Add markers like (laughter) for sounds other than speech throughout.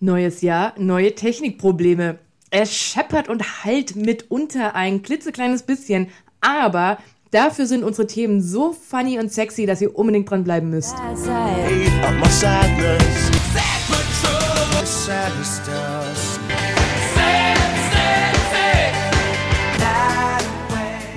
Neues Jahr, neue Technikprobleme. Es scheppert und halt mitunter ein klitzekleines bisschen, aber dafür sind unsere Themen so funny und sexy, dass ihr unbedingt dranbleiben müsst. Eat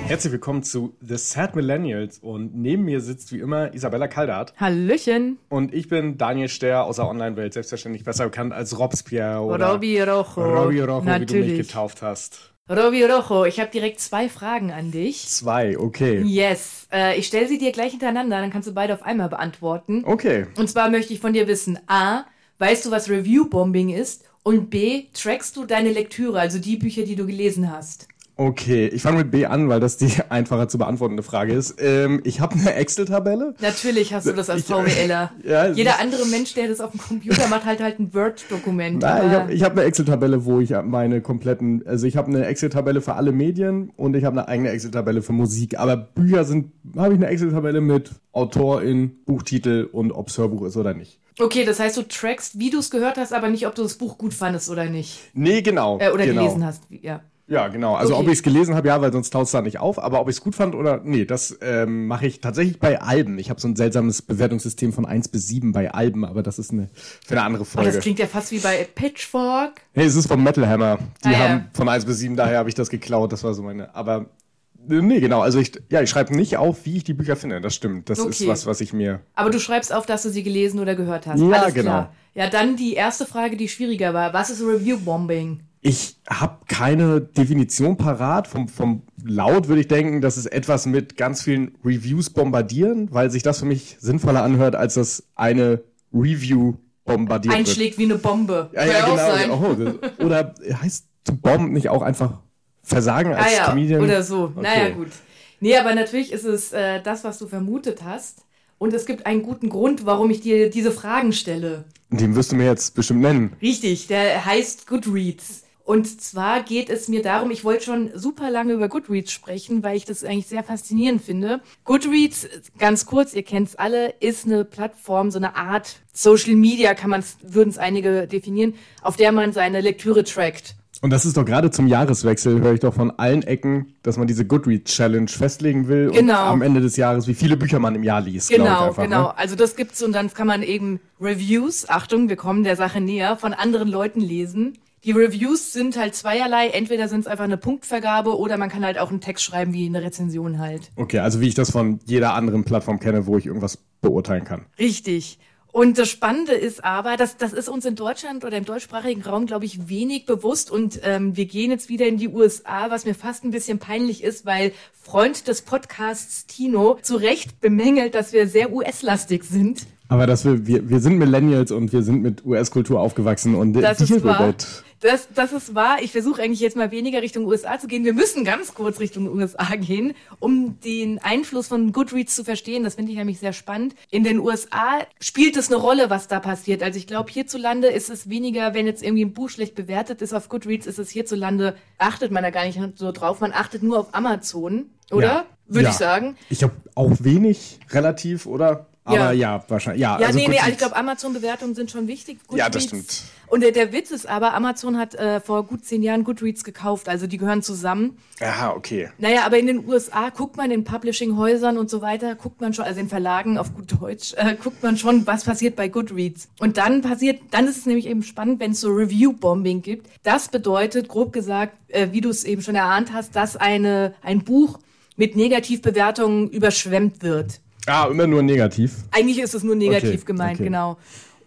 Herzlich willkommen zu The Sad Millennials und neben mir sitzt wie immer Isabella Kaldart Hallöchen, und ich bin Daniel Ster aus der Online-Welt, selbstverständlich besser bekannt als Robespierre oder Robby Rojo. Robby Rojo, wie du mich Natürlich. getauft hast. Robby Rojo, ich habe direkt zwei Fragen an dich. Zwei, okay. Yes, äh, ich stelle sie dir gleich hintereinander, dann kannst du beide auf einmal beantworten. Okay. Und zwar möchte ich von dir wissen, a, weißt du, was Review-Bombing ist? Und b, trackst du deine Lektüre, also die Bücher, die du gelesen hast? Okay, ich fange mit B an, weil das die (laughs) einfacher zu beantwortende Frage ist. Ähm, ich habe eine Excel-Tabelle. Natürlich hast du das als (laughs) VWLer. Ja, Jeder andere Mensch, der das auf dem Computer macht, halt halt ein Word-Dokument. Nein, ich habe ich hab eine Excel-Tabelle, wo ich meine kompletten, also ich habe eine Excel-Tabelle für alle Medien und ich habe eine eigene Excel-Tabelle für Musik. Aber Bücher sind, habe ich eine Excel-Tabelle mit Autorin, Buchtitel und ob es Hörbuch ist oder nicht. Okay, das heißt, du trackst, wie du es gehört hast, aber nicht, ob du das Buch gut fandest oder nicht. Nee, genau. Äh, oder genau. gelesen hast. Ja. Ja, genau. Also Okay. ob ich es gelesen habe, ja, weil sonst taucht es da nicht auf. Aber ob ich es gut fand oder nee, das ähm, mache ich tatsächlich bei Alben. Ich habe so ein seltsames Bewertungssystem von 1 bis 7 bei Alben, aber das ist eine für eine andere Folge. das klingt ja fast wie bei Pitchfork. Nee, es ist vom Metal Hammer. Die Ah, ja. haben von 1 bis 7, daher habe ich das geklaut. Das war so meine. Aber äh, nee, genau. Also ich, ja, ich schreibe nicht auf, wie ich die Bücher finde. Das stimmt. Das ist Okay. was, was ich mir. Aber du schreibst auf, dass du sie gelesen oder gehört hast. Ja, Alles genau. Klar. Ja, dann die erste Frage, die schwieriger war. Was ist Review-Bombing? Ich habe keine Definition parat. Vom, vom Laut würde ich denken, das ist etwas mit ganz vielen Reviews bombardieren, weil sich das für mich sinnvoller anhört, als das eine Review bombardiert wird. Einschlägt wie eine Bombe. Ja, ja, genau. Oh, oder heißt to bomb nicht auch einfach Versagen als Ah ja, Comedian? oder so. Naja, Okay. gut. Nee, aber natürlich ist es äh, das, was du vermutet hast. Und es gibt einen guten Grund, warum ich dir diese Fragen stelle. Den wirst du mir jetzt bestimmt nennen. Richtig, der heißt Goodreads. Und zwar geht es mir darum, ich wollte schon super lange über Goodreads sprechen, weil ich das eigentlich sehr faszinierend finde. Goodreads, ganz kurz, ihr kennt es alle, ist eine Plattform, so eine Art Social Media, kann man würden es einige definieren, auf der man seine Lektüre trackt. Und das ist doch gerade zum Jahreswechsel, höre ich doch von allen Ecken, dass man diese Goodreads-Challenge festlegen will und Genau. am Ende des Jahres, wie viele Bücher man im Jahr liest. glaub ich Genau, einfach, genau. Ne? Also das gibt's und dann kann man eben Reviews, Achtung, wir kommen der Sache näher, von anderen Leuten lesen. Die Reviews sind halt zweierlei. Entweder sind es einfach eine Punktvergabe oder man kann halt auch einen Text schreiben wie eine Rezension halt. Okay, also wie ich das von jeder anderen Plattform kenne, wo ich irgendwas beurteilen kann. Richtig. Und das Spannende ist aber, dass das ist uns in Deutschland oder im deutschsprachigen Raum, glaube ich, wenig bewusst. Und ähm, wir gehen jetzt wieder in die USA, was mir fast ein bisschen peinlich ist, weil Freund des Podcasts Tino zu Recht bemängelt, dass wir sehr US-lastig sind. Aber dass wir, wir, wir sind Millennials und wir sind mit US-Kultur aufgewachsen und Das ist wahr. Das, das ist wahr. Ich versuche eigentlich jetzt mal weniger Richtung USA zu gehen. Wir müssen ganz kurz Richtung USA gehen, um den Einfluss von Goodreads zu verstehen. Das finde ich nämlich sehr spannend. In den USA spielt es eine Rolle, was da passiert. Also ich glaube, hierzulande ist es weniger, wenn jetzt irgendwie ein Buch schlecht bewertet ist auf Goodreads, ist es hierzulande, achtet man da gar nicht so drauf. Man achtet nur auf Amazon, oder? Ja. Würde Ja. ich sagen. Ich habe auch wenig relativ, oder? Aber ja, wahrscheinlich. Ja, Ja, also nee, nee, Goodreads- also ich glaube, Amazon-Bewertungen sind schon wichtig. Ja, das Goodreads- stimmt. Und der, der Witz ist aber, Amazon hat äh, vor gut zehn Jahren Goodreads gekauft, also die gehören zusammen. Aha, okay. Naja, aber in den USA guckt man in Publishing-Häusern und so weiter, guckt man schon, also in Verlagen auf gut Deutsch, äh, guckt man schon, was passiert bei Goodreads. Und dann passiert, dann ist es nämlich eben spannend, wenn es so Review-Bombing gibt. Das bedeutet, grob gesagt, äh, wie du es eben schon erahnt hast, dass eine, ein Buch mit Negativbewertungen überschwemmt wird. Ah, immer nur negativ. Eigentlich ist es nur negativ Okay, gemeint, okay. genau.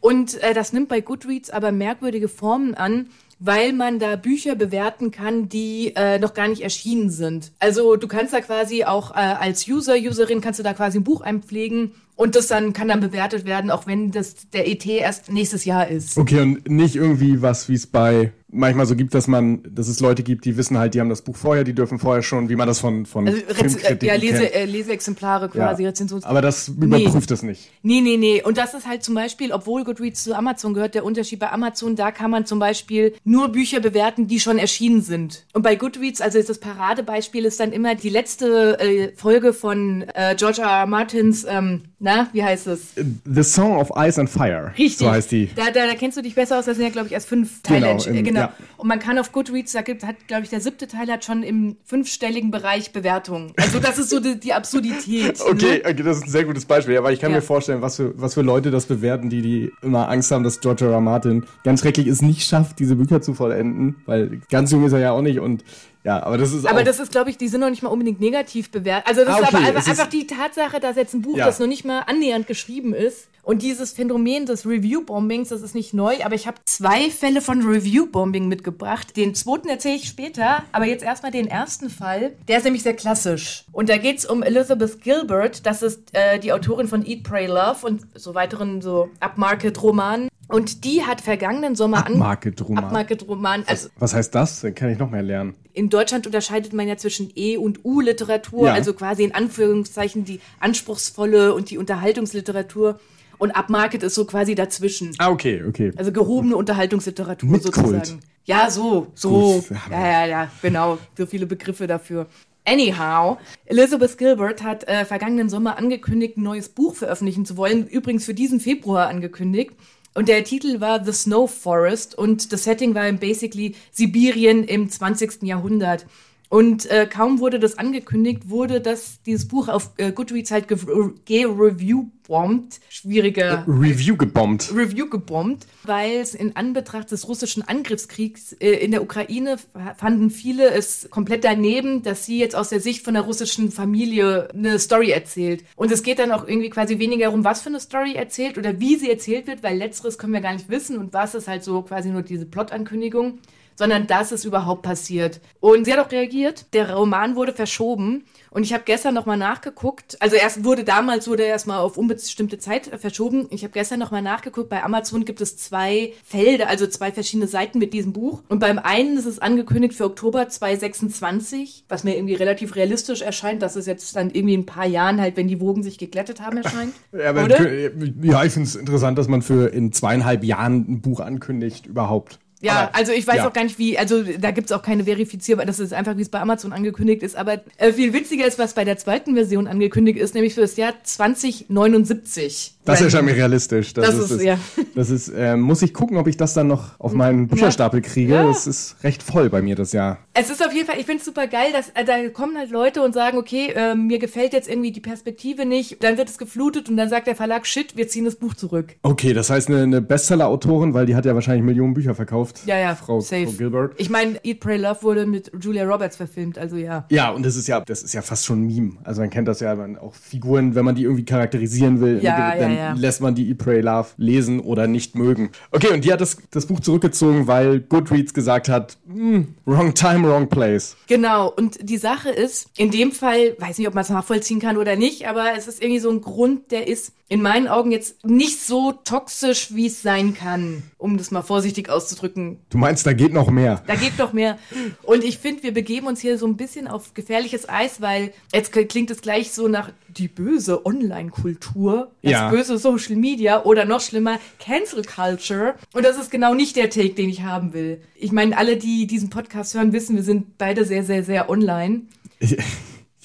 Und äh, das nimmt bei Goodreads aber merkwürdige Formen an, weil man da Bücher bewerten kann, die äh, noch gar nicht erschienen sind. Also du kannst da quasi auch äh, als User, Userin kannst du da quasi ein Buch einpflegen und das dann kann dann bewertet werden, auch wenn das der ET erst nächstes Jahr ist. Okay, und nicht irgendwie was, wie es bei manchmal so gibt, dass man, dass es Leute gibt, die wissen halt, die haben das Buch vorher, die dürfen vorher schon, wie man das von, von Also Filmkritiken ja, Lese, äh, Leseexemplare quasi, Ja. Rezensions... Aber das überprüft es nicht. Nee, nee, nee. Und das ist halt zum Beispiel, obwohl Goodreads zu Amazon gehört, der Unterschied bei Amazon, da kann man zum Beispiel nur Bücher bewerten, die schon erschienen sind. Und bei Goodreads, also das Paradebeispiel ist dann immer die letzte äh, Folge von äh, George R. R. Martins, ähm, na, wie heißt es? The Song of Ice and Fire. Richtig. So heißt die. Da, da, da kennst du dich besser aus, das sind ja, glaube ich, erst fünf Teile. Genau, im- genau. ja. Und man kann auf Goodreads, da gibt, hat, glaube ich, der siebte Teil hat schon im fünfstelligen Bereich Bewertungen. Also das ist so die, die Absurdität. (laughs) Okay, Ne? okay, das ist ein sehr gutes Beispiel. Weil ich kann Ja. mir vorstellen, was für, was für Leute das bewerten, die, die immer Angst haben, dass George R. R. Martin ganz schrecklich es nicht schafft, diese Bücher zu vollenden. Weil ganz jung ist er ja auch nicht und ja, aber das ist Aber das ist, glaube ich, die sind noch nicht mal unbedingt negativ bewertet. Also das Ah, ist okay, aber es einfach, ist- einfach die Tatsache, dass jetzt ein Buch, Ja. das noch nicht mal annähernd geschrieben ist. Und dieses Phänomen des Review-Bombings, das ist nicht neu, aber ich habe zwei Fälle von Review-Bombing mitgebracht. Den zweiten erzähle ich später, aber jetzt erstmal den ersten Fall. Der ist nämlich sehr klassisch. Und da geht es um Elizabeth Gilbert, das ist äh, die Autorin von Eat, Pray, Love und so weiteren so Upmarket-Romanen. Und die hat vergangenen Sommer an... Upmarket-Roman. Upmarket-Roman. Also Was heißt das? Dann kann ich noch mehr lernen. in Deutschland unterscheidet man ja zwischen E- und U-Literatur, Ja. also quasi in Anführungszeichen die anspruchsvolle und die Unterhaltungsliteratur. Und Upmarket ist so quasi dazwischen. Ah, okay, okay. Also gehobene Unterhaltungsliteratur Mit sozusagen. Kult. Ja, so, so. Gut, Ja, ja, ja, genau. So viele Begriffe dafür. Anyhow, Elizabeth Gilbert hat äh, vergangenen Sommer angekündigt, ein neues Buch veröffentlichen zu wollen. Übrigens für diesen Februar angekündigt. Und der Titel war The Snow Forest und das Setting war basically Sibirien im 20. Jahrhundert. Und äh, kaum wurde das angekündigt, wurde das, dieses Buch auf äh, Goodreads halt ge-review-bombt. Schwieriger Review gebombt. Review gebombt, weil es in Anbetracht des russischen Angriffskriegs äh, in der Ukraine fanden viele es komplett daneben, dass sie jetzt aus der Sicht von der russischen Familie eine Story erzählt. Und es geht dann auch irgendwie quasi weniger darum, was für eine Story erzählt oder wie sie erzählt wird, weil letzteres können wir gar nicht wissen und was ist halt so quasi nur diese Plot-Ankündigung sondern dass es überhaupt passiert. Und sie hat auch reagiert. Der Roman wurde verschoben. Und ich habe gestern nochmal nachgeguckt. Also erst wurde damals wurde er erstmal auf unbestimmte Zeit verschoben. Ich habe gestern nochmal nachgeguckt. Bei Amazon gibt es zwei Felder, also zwei verschiedene Seiten mit diesem Buch. Und beim einen ist es angekündigt für Oktober 2026, was mir irgendwie relativ realistisch erscheint, dass es jetzt dann irgendwie in ein paar Jahren halt, wenn die Wogen sich geglättet haben, erscheint. (laughs) Ja, ja ich finde es interessant, dass man für in zweieinhalb Jahren ein Buch ankündigt, überhaupt. Ja, Aber- also ich weiß ja. auch gar nicht, wie, also da gibt's auch keine verifizierbar, das ist einfach, wie es bei Amazon angekündigt ist. Aber äh, viel witziger ist, was bei der zweiten Version angekündigt ist, nämlich für das Jahr 2079. Das Random. erscheint mir realistisch. Das, Das ist, ist- es. ja. Das ist, ähm, muss ich gucken, ob ich das dann noch auf meinen Bücherstapel kriege. Ja. Das ist recht voll bei mir das Jahr. Es ist auf jeden Fall, ich finde es super geil, dass äh, da kommen halt Leute und sagen, okay, äh, mir gefällt jetzt irgendwie die Perspektive nicht. Dann wird es geflutet und dann sagt der Verlag, shit, wir ziehen das Buch zurück. Okay, das heißt eine, eine Bestseller-Autorin, weil die hat ja wahrscheinlich Millionen Bücher verkauft. Ja, ja, Frau, safe. Frau Gilbert. Ich meine, Eat, Pray, Love wurde mit Julia Roberts verfilmt, also ja. Ja, und das ist ja, das ist ja fast schon ein Meme. Also man kennt das ja, man auch Figuren, wenn man die irgendwie charakterisieren will, Ja, dann ja, ja. lässt man die Eat, Pray, Love lesen oder nicht mögen. Okay, und die hat das, das Buch zurückgezogen, weil Goodreads gesagt hat, "Hm, wrong time, wrong place. Genau, und die Sache ist, in dem Fall, weiß nicht, ob man es nachvollziehen kann oder nicht, aber es ist irgendwie so ein Grund, der ist in meinen Augen jetzt nicht so toxisch, wie es sein kann, um das mal vorsichtig auszudrücken. Du meinst, da geht noch mehr. Da geht doch mehr. Und ich finde, wir begeben uns hier so ein bisschen auf gefährliches Eis, weil jetzt klingt es gleich so nach die böse Online-Kultur, das Ja. böse Social Media oder noch schlimmer Cancel Culture. Und das ist genau nicht der Take, den ich haben will. Ich meine, alle, die diesen Podcast hören, wissen, wir sind beide sehr, sehr, sehr online.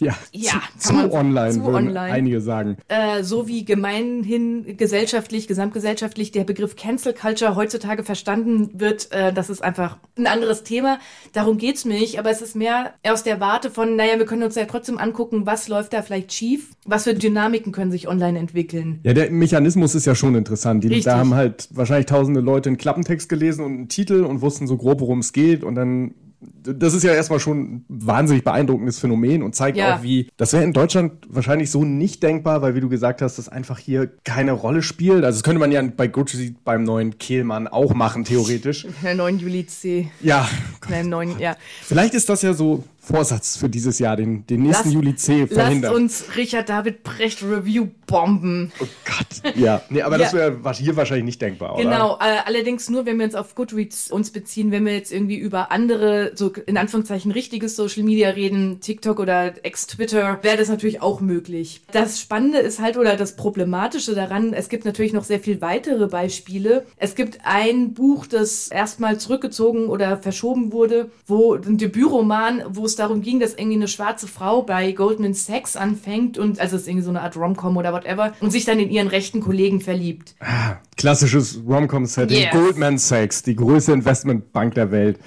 Ja, Ja, zu, zu online, zu würden online. einige sagen. Äh, so wie gemeinhin gesellschaftlich, gesamtgesellschaftlich der Begriff Cancel Culture heutzutage verstanden wird, äh, das ist einfach ein anderes Thema. Darum geht's mir nicht, aber es ist mehr aus der Warte von, naja, wir können uns ja trotzdem angucken, was läuft da vielleicht schief, was für Dynamiken können sich online entwickeln. Ja, der Mechanismus ist ja schon interessant. Die, Richtig. da haben halt wahrscheinlich tausende Leute einen Klappentext gelesen und einen Titel und wussten so grob, worum es geht. Und dann, das ist ja erstmal schon ein wahnsinnig beeindruckendes Phänomen und zeigt Ja. auch, wie, das wäre in Deutschland wahrscheinlich so nicht denkbar, weil wie du gesagt hast, das einfach hier keine Rolle spielt. Also das könnte man ja bei Goodreads beim neuen Kehlmann auch machen, theoretisch. Der neuen Juli C. Ja, Nein, neuen, ja. Vielleicht ist das ja so, Vorsatz für dieses Jahr, den, den nächsten Lasst- Juli C verhindern. Lasst uns Richard David Brecht Review bomben. oh Gott. Ja, (laughs) nee, aber das Ja. wäre was hier wahrscheinlich nicht denkbar, oder? Genau, äh, allerdings nur, wenn wir uns auf Goodreads uns beziehen, wenn wir jetzt irgendwie über andere, so in Anführungszeichen richtiges Social Media reden, TikTok oder Ex-Twitter, wäre das natürlich auch möglich. Das Spannende ist halt, oder das Problematische daran, es gibt natürlich noch sehr viel weitere Beispiele. Es gibt ein Buch, das erstmal zurückgezogen oder verschoben wurde, wo ein Debütroman, wo es darum ging, dass irgendwie eine schwarze Frau bei Goldman Sachs anfängt und, also es ist irgendwie so eine Art Rom-Com oder whatever, und sich dann in ihren rechten Kollegen verliebt. Klassisches Rom-Com-Setting. Yes. Goldman Sachs, die größte Investmentbank der Welt.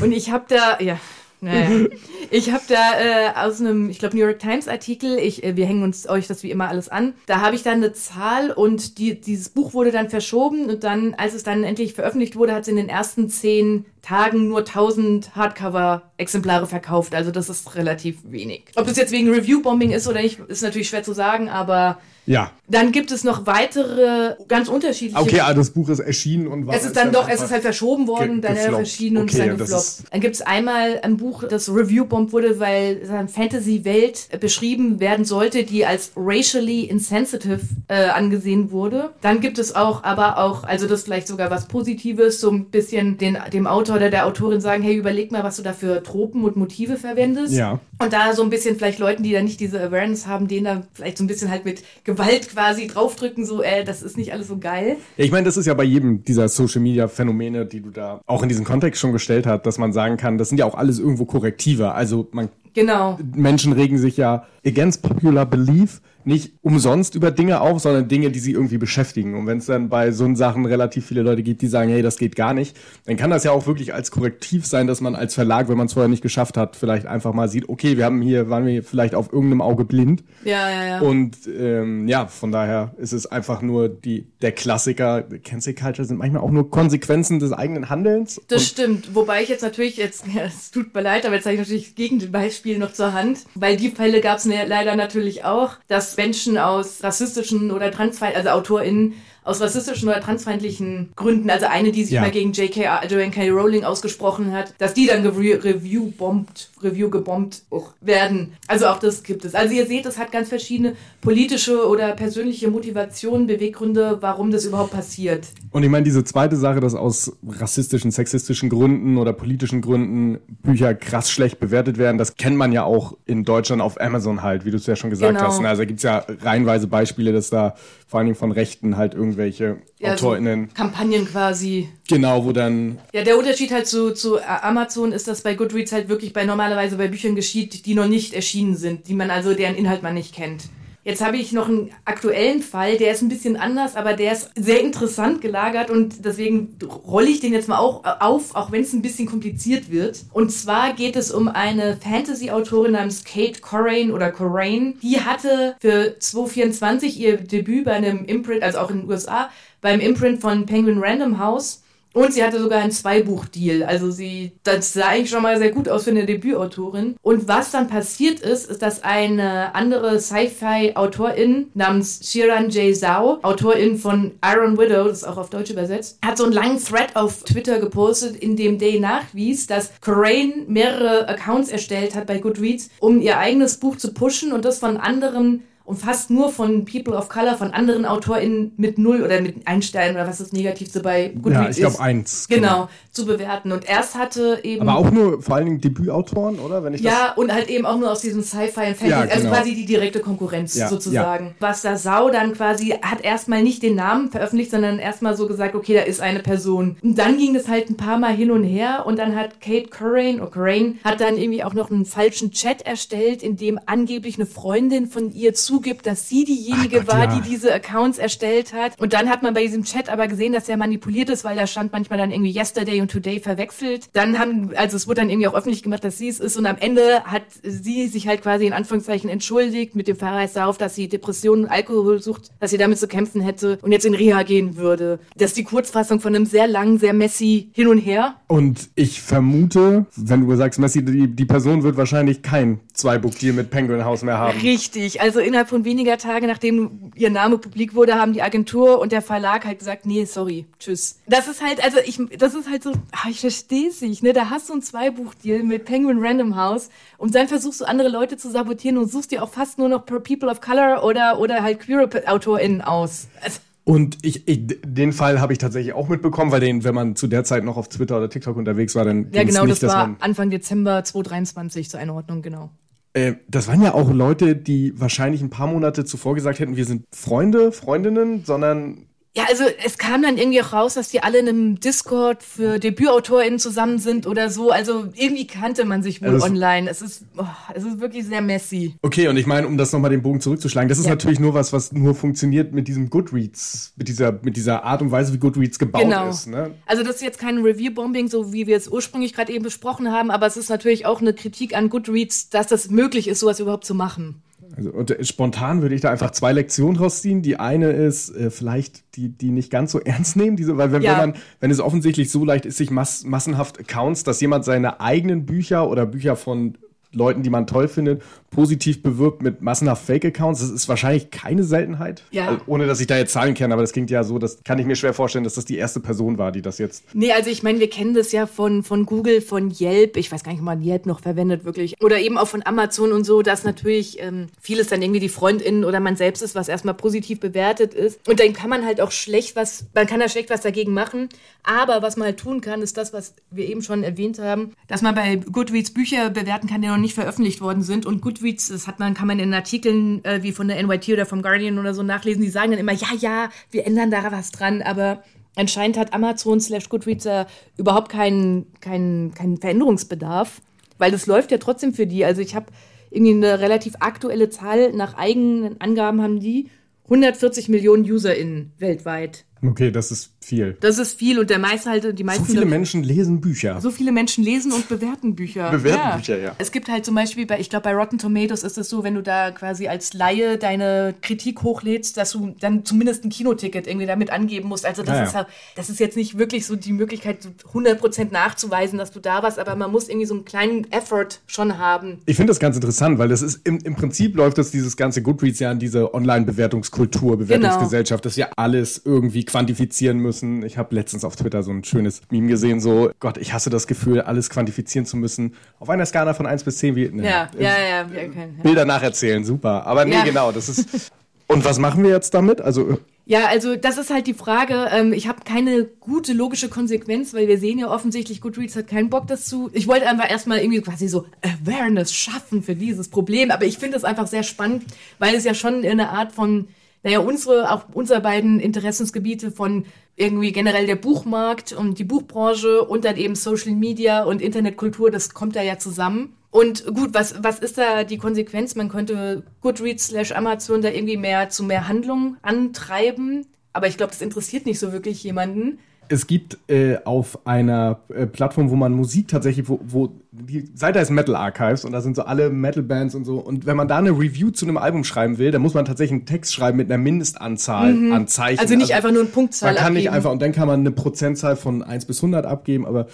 Und ich habe da, ja, naja. ich habe da äh, aus einem, ich glaube New York Times Artikel, ich, äh, wir hängen uns euch das wie immer alles an. Da habe ich dann eine Zahl und die, dieses Buch wurde dann verschoben und dann, als es dann endlich veröffentlicht wurde, hat es in den ersten zehn Tagen nur 1000 Hardcover-Exemplare verkauft. Also das ist relativ wenig. Ob das jetzt wegen Review-Bombing ist oder nicht, ist natürlich schwer zu sagen, aber Ja. dann gibt es noch weitere ganz unterschiedliche Okay, also das Buch ist erschienen und war es ist dann doch, es ist halt verschoben worden, ge- dann gefloppt. verschieden und Okay, ist dann gefloppt. ist- Dann gibt es einmal ein Buch, das Review-Bomb wurde, weil es eine Fantasy-Welt äh, beschrieben werden sollte, die als racially insensitive äh, angesehen wurde. Dann gibt es auch, aber auch, also das ist vielleicht sogar was Positives, so ein bisschen den, dem Autor oder der Autorin sagen, hey, überleg mal, was du da für Tropen und Motive verwendest. Ja. Und da so ein bisschen vielleicht Leuten, die da nicht diese Awareness haben, denen da vielleicht so ein bisschen halt mit Gewalt quasi draufdrücken, so, äh, das ist nicht alles so geil. Ja, ich meine, das ist ja bei jedem dieser Social Media Phänomene, die du da auch in diesem Kontext schon gestellt hast, dass man sagen kann, das sind ja auch alles irgendwo Korrektive. Also man Genau. Menschen regen sich ja against popular belief nicht umsonst über Dinge auf, sondern Dinge, die sie irgendwie beschäftigen. Und wenn es dann bei so Sachen relativ viele Leute gibt, die sagen, hey, das geht gar nicht, dann kann das ja auch wirklich als Korrektiv sein, dass man als Verlag, wenn man es vorher nicht geschafft hat, vielleicht einfach mal sieht, okay, wir haben hier, waren wir vielleicht auf irgendeinem Auge blind. Ja, ja, ja. Und ähm, ja, von daher ist es einfach nur die, der Klassiker, Cancel Culture sind manchmal auch nur Konsequenzen des eigenen Handelns. Das stimmt. Wobei ich jetzt natürlich, jetzt, (laughs) es tut mir leid, aber jetzt habe ich natürlich gegen das Beispiel noch zur Hand. Weil die Fälle gab es leider natürlich auch, dass Menschen aus rassistischen oder transfeindlichen, also AutorInnen aus rassistischen oder transfeindlichen Gründen, also eine, die sich Ja. mal gegen J.K. Joanne K. Rowling ausgesprochen hat, dass die dann Review bombt, Review gebombt werden. Also auch das gibt es. Also ihr seht, es hat ganz verschiedene politische oder persönliche Motivationen, Beweggründe, warum das überhaupt passiert. Und ich meine, diese zweite Sache, dass aus rassistischen, sexistischen Gründen oder politischen Gründen Bücher krass schlecht bewertet werden, das kennt man ja auch in Deutschland auf Amazon halt, wie du es ja schon gesagt Genau. hast. ne? Also da gibt's ja reihenweise Beispiele, dass da vor allen Dingen von Rechten halt irgendwelche Ja, so AutorInnen, Kampagnen quasi genau, wo dann, Ja, der Unterschied halt zu, zu Amazon ist, dass bei Goodreads halt wirklich bei normalerweise bei Büchern geschieht, die noch nicht erschienen sind, die man also deren Inhalt man nicht kennt. Jetzt habe ich noch einen aktuellen Fall, der ist ein bisschen anders, aber der ist sehr interessant gelagert und deswegen rolle ich den jetzt mal auch auf, auch wenn es ein bisschen kompliziert wird. Und zwar geht es um eine Fantasy-Autorin namens Kate Corain oder Corain. Die hatte für 2024 ihr Debüt bei einem Imprint, also auch in den USA, beim Imprint von Penguin Random House. Und sie hatte sogar einen Zweibuch-Deal. Also sie, das sah eigentlich schon mal sehr gut aus für eine Debütautorin. Und was dann passiert ist, ist, dass eine andere Sci-Fi-Autorin namens Shiran J. Zhao, Autorin von Iron Widow, das ist auch auf Deutsch übersetzt, hat so einen langen Thread auf Twitter gepostet, in dem Day nachwies, dass Corain mehrere Accounts erstellt hat bei Goodreads, um ihr eigenes Buch zu pushen und das von anderen und fast nur von People of Color, von anderen AutorInnen mit Null oder mit Einstein oder was das Negativste bei Goodreads ja, ich glaube ist. eins. Genau, zu bewerten. Und erst hatte eben. Aber auch nur vor allen Dingen Debütautoren, oder? Wenn ich das ja, und halt eben auch nur aus diesem Sci-Fi und Fantasy, Ja, also genau. quasi die direkte Konkurrenz Ja, sozusagen. Was da Sau dann quasi, hat erstmal nicht den Namen veröffentlicht, sondern erstmal so gesagt, okay, da ist eine Person. Und dann ging das halt ein paar Mal hin und her und dann hat Kate Corain, oder Corain, hat dann irgendwie auch noch einen falschen Chat erstellt, in dem angeblich eine Freundin von ihr zugibt, dass sie diejenige Ach Gott, war, ja. die diese Accounts erstellt hat. Und dann hat man bei diesem Chat aber gesehen, dass er manipuliert ist, weil da stand manchmal dann irgendwie Yesterday und Today verwechselt. Dann haben, also es wurde dann irgendwie auch öffentlich gemacht, dass sie es ist. Und am Ende hat sie sich halt quasi in Anführungszeichen entschuldigt mit dem Verweis darauf, dass sie Depressionen und Alkoholsucht, dass sie damit zu kämpfen hätte und jetzt in Reha gehen würde. Das ist die Kurzfassung von einem sehr langen, sehr messy Hin und Her. Und ich vermute, wenn du sagst, Messi, die, die Person wird wahrscheinlich kein Zwei-Book-Deal mit Penguin House mehr haben. Richtig. Also innerhalb innerhalb von weniger Tage, nachdem ihr Name publik wurde, haben die Agentur und der Verlag halt gesagt, nee, sorry, tschüss. Das ist halt, also ich, das ist halt so, ach, ich verstehe es nicht, ne? Da hast du ein Zweibuchdeal mit Penguin Random House und dann versuchst du andere Leute zu sabotieren und suchst dir auch fast nur noch People of Color oder, oder halt queer AutorInnen aus. Also, Und ich, ich den Fall habe ich tatsächlich auch mitbekommen, weil den, wenn man zu der Zeit noch auf Twitter oder TikTok unterwegs war, dann ja, genau, nicht, das war Anfang Dezember 2023 zur Einordnung, genau. Äh, das waren ja auch Leute, die wahrscheinlich ein paar Monate zuvor gesagt hätten, wir sind Freunde, Freundinnen, sondern Ja, also es kam dann irgendwie auch raus, dass die alle in einem Discord für DebütautorInnen zusammen sind oder so. Also irgendwie kannte man sich wohl Also online. Es ist, oh, es ist wirklich sehr messy. Okay, und ich meine, um das nochmal den Bogen zurückzuschlagen, das ist Ja. natürlich nur was, was nur funktioniert mit diesem Goodreads, mit dieser, mit dieser Art und Weise, wie Goodreads gebaut Genau. ist. Ne? Also das ist jetzt kein Review-Bombing, so wie wir es ursprünglich gerade eben besprochen haben, aber es ist natürlich auch eine Kritik an Goodreads, dass das möglich ist, sowas überhaupt zu machen. Also, und äh, spontan würde ich da einfach zwei Lektionen rausziehen. Die eine ist äh, vielleicht die, die nicht ganz so (laughs) ernst nehmen, diese, weil wenn, Ja. wenn man, wenn es offensichtlich so leicht ist, sich mass, massenhaft Accounts, dass jemand seine eigenen Bücher oder Bücher von Leuten, die man toll findet, positiv bewirbt mit massenhaft Fake-Accounts, das ist wahrscheinlich keine Seltenheit. Ja. Also, ohne dass ich da jetzt Zahlen kenne, aber das klingt ja so, das kann ich mir schwer vorstellen, dass das die erste Person war, die das jetzt Nee, also ich meine, wir kennen das ja von, von Google, von Yelp. Ich weiß gar nicht, ob man Yelp noch verwendet wirklich. Oder eben auch von Amazon und so, dass natürlich ähm, vieles dann irgendwie die FreundInnen oder man selbst ist, was erstmal positiv bewertet ist. Und dann kann man halt auch schlecht was, man kann da schlecht was dagegen machen. Aber was man halt tun kann, ist das, was wir eben schon erwähnt haben, dass man bei Goodreads Bücher bewerten kann, die noch nicht veröffentlicht worden sind. Und Goodreads, das hat man, kann man in Artikeln äh, wie von der NYT oder vom Guardian oder so nachlesen, die sagen dann immer, ja, ja, wir ändern da was dran, aber Anscheinend hat Amazon slash Goodreads ja überhaupt keinen keinen keinen Veränderungsbedarf, weil das läuft ja trotzdem für die. Also ich habe irgendwie eine relativ aktuelle Zahl, nach eigenen Angaben haben die 140 Millionen UserInnen weltweit. Okay, das ist viel. Das ist viel und der meiste halt, die meisten So viele Menschen lesen Bücher. so viele Menschen lesen und bewerten Bücher. Bewerten Bücher, ja. Es gibt halt zum Beispiel bei, ich glaube, bei Rotten Tomatoes ist es so, wenn du da quasi als Laie deine Kritik hochlädst, dass du dann zumindest ein Kinoticket irgendwie damit angeben musst. Also das Ja, ja. ist halt, das ist jetzt nicht wirklich so die Möglichkeit, so 100% nachzuweisen, dass du da warst, aber man muss irgendwie so einen kleinen Effort schon haben. Ich finde das ganz interessant, weil das ist im, im Prinzip läuft das dieses ganze Goodreads ja an diese Online-Bewertungskultur, Bewertungsgesellschaft, dass wir alles irgendwie quantifizieren müssen. Ich habe letztens auf Twitter so ein schönes Meme gesehen, so Gott, ich hasse das Gefühl, alles quantifizieren zu müssen. Auf einer Skala von 1 bis 10, wie ne, Ja, äh, ja, ja. ja, okay, ja. Bilder nacherzählen, super. Aber nee, Ja. genau, das ist. Und was machen wir jetzt damit? Also Ja, also das ist halt die Frage. Ähm, ich habe keine gute logische Konsequenz, weil wir sehen ja offensichtlich, Goodreads hat keinen Bock dazu. Ich wollte einfach erstmal irgendwie quasi so Awareness schaffen für dieses Problem, aber ich finde es einfach sehr spannend, weil es ja schon eine Art von, naja, unsere, auch unsere beiden Interessensgebiete von irgendwie generell der Buchmarkt und die Buchbranche und dann eben Social Media und Internetkultur, das kommt da ja zusammen. Und gut, was, was ist da die Konsequenz? Man könnte Goodreads slash Amazon da irgendwie mehr zu mehr Handlung antreiben. Aber ich glaube, das interessiert nicht so wirklich jemanden. Es gibt äh, auf einer äh, Plattform, wo man Musik tatsächlich, wo, wo die Seite heißt Metal Archives und da sind so alle Metal-Bands und so. Und wenn man da eine Review zu einem Album schreiben will, dann muss man tatsächlich einen Text schreiben mit einer Mindestanzahl an Zeichen. Also nicht einfach nur eine Punktzahl Man kann nicht abgeben. einfach, und dann kann man eine Prozentzahl von 1 bis 100 abgeben, aber